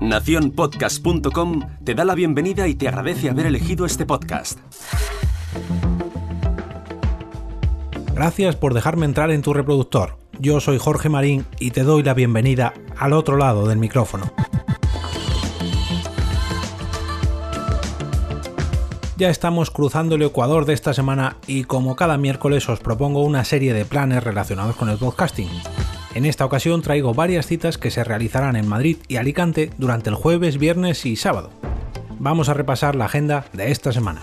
Naciónpodcast.com te da la bienvenida y te agradece haber elegido este podcast. Gracias por dejarme entrar en tu reproductor. Yo soy Jorge Marín y te doy la bienvenida al otro lado del micrófono. Ya estamos cruzando el Ecuador de esta semana y como cada miércoles os propongo una serie de planes relacionados con el podcasting. En esta ocasión traigo varias citas que se realizarán en Madrid y Alicante durante el jueves, viernes y sábado. Vamos a repasar la agenda de esta semana.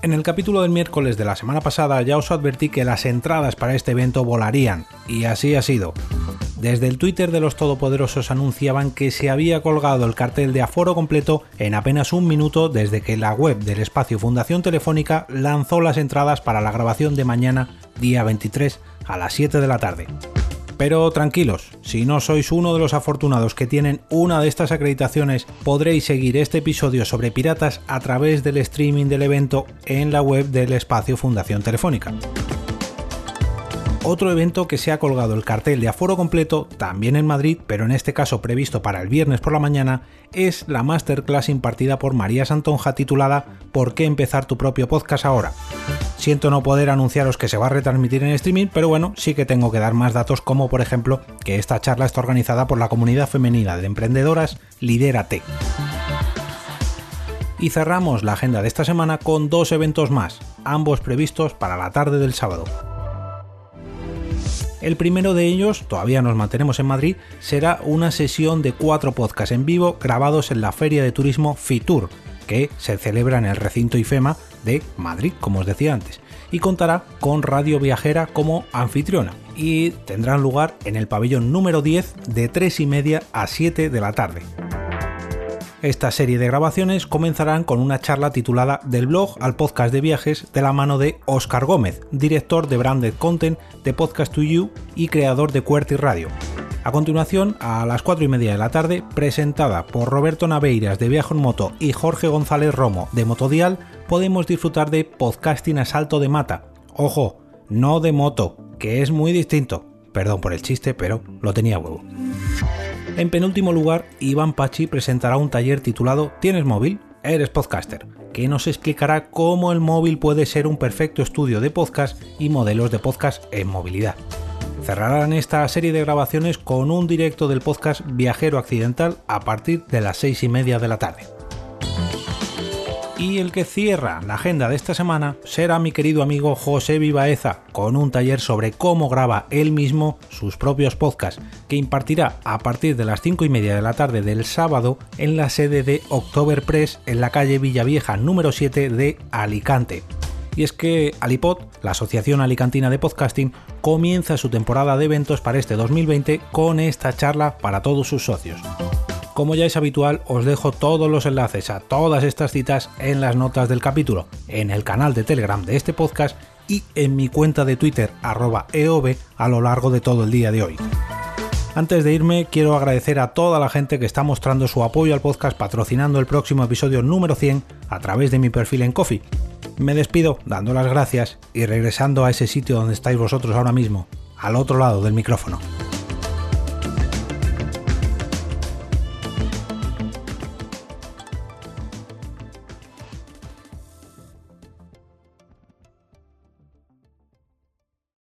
En el capítulo del miércoles de la semana pasada ya os advertí que las entradas para este evento volarían, y así ha sido. Desde el Twitter de los Todopoderosos anunciaban que se había colgado el cartel de aforo completo en apenas un minuto desde que la web del espacio Fundación Telefónica lanzó las entradas para la grabación de mañana, día 23, a las 7 de la tarde. Pero tranquilos, si no sois uno de los afortunados que tienen una de estas acreditaciones, podréis seguir este episodio sobre piratas a través del streaming del evento en la web del espacio Fundación Telefónica. Otro evento que se ha colgado el cartel de aforo completo, también en Madrid, pero en este caso previsto para el viernes por la mañana, es la masterclass impartida por María Santonja titulada ¿Por qué empezar tu propio podcast ahora? Siento no poder anunciaros que se va a retransmitir en streaming, pero bueno, sí que tengo que dar más datos como por ejemplo que esta charla está organizada por la comunidad femenina de emprendedoras Lidérate. Y cerramos la agenda de esta semana con dos eventos más, ambos previstos para la tarde del sábado. El primero de ellos, todavía nos mantenemos en Madrid, será una sesión de cuatro podcasts en vivo grabados en la Feria de Turismo Fitur, que se celebra en el recinto IFEMA de Madrid, como os decía antes, y contará con Radio Viajera como anfitriona y tendrán lugar en el pabellón número 10 de 3 y media a 7 de la tarde. Esta serie de grabaciones comenzarán con una charla titulada Del blog al podcast de viajes de la mano de Oscar Gómez, director de Branded Content de Podcast to You y creador de QWERTY Radio. A continuación, a las 4 y media de la tarde, presentada por Roberto Naveiras de Viajo en Moto y Jorge González Romo de Motodial, podemos disfrutar de Podcasting a Salto de Mata. Ojo, no de moto, que es muy distinto. Perdón por el chiste, pero lo tenía huevo. En penúltimo lugar, Iván Pachi presentará un taller titulado ¿Tienes móvil? Eres podcaster, que nos explicará cómo el móvil puede ser un perfecto estudio de podcast y modelos de podcast en movilidad. Cerrarán esta serie de grabaciones con un directo del podcast Viajero Accidental a partir de las seis y media de la tarde. Y el que cierra la agenda de esta semana será mi querido amigo José Vivaeza, con un taller sobre cómo graba él mismo sus propios podcasts, que impartirá a partir de las 5 y media de la tarde del sábado en la sede de October Press en la calle Villavieja número 7 de Alicante. Y es que Alipod, la Asociación Alicantina de Podcasting, comienza su temporada de eventos para este 2020 con esta charla para todos sus socios. Como ya es habitual, os dejo todos los enlaces a todas estas citas en las notas del capítulo, en el canal de Telegram de este podcast y en mi cuenta de Twitter arroba EOB a lo largo de todo el día de hoy. Antes de irme, quiero agradecer a toda la gente que está mostrando su apoyo al podcast patrocinando el próximo episodio número 100 a través de mi perfil en Coffee. Me despido dando las gracias y regresando a ese sitio donde estáis vosotros ahora mismo, al otro lado del micrófono.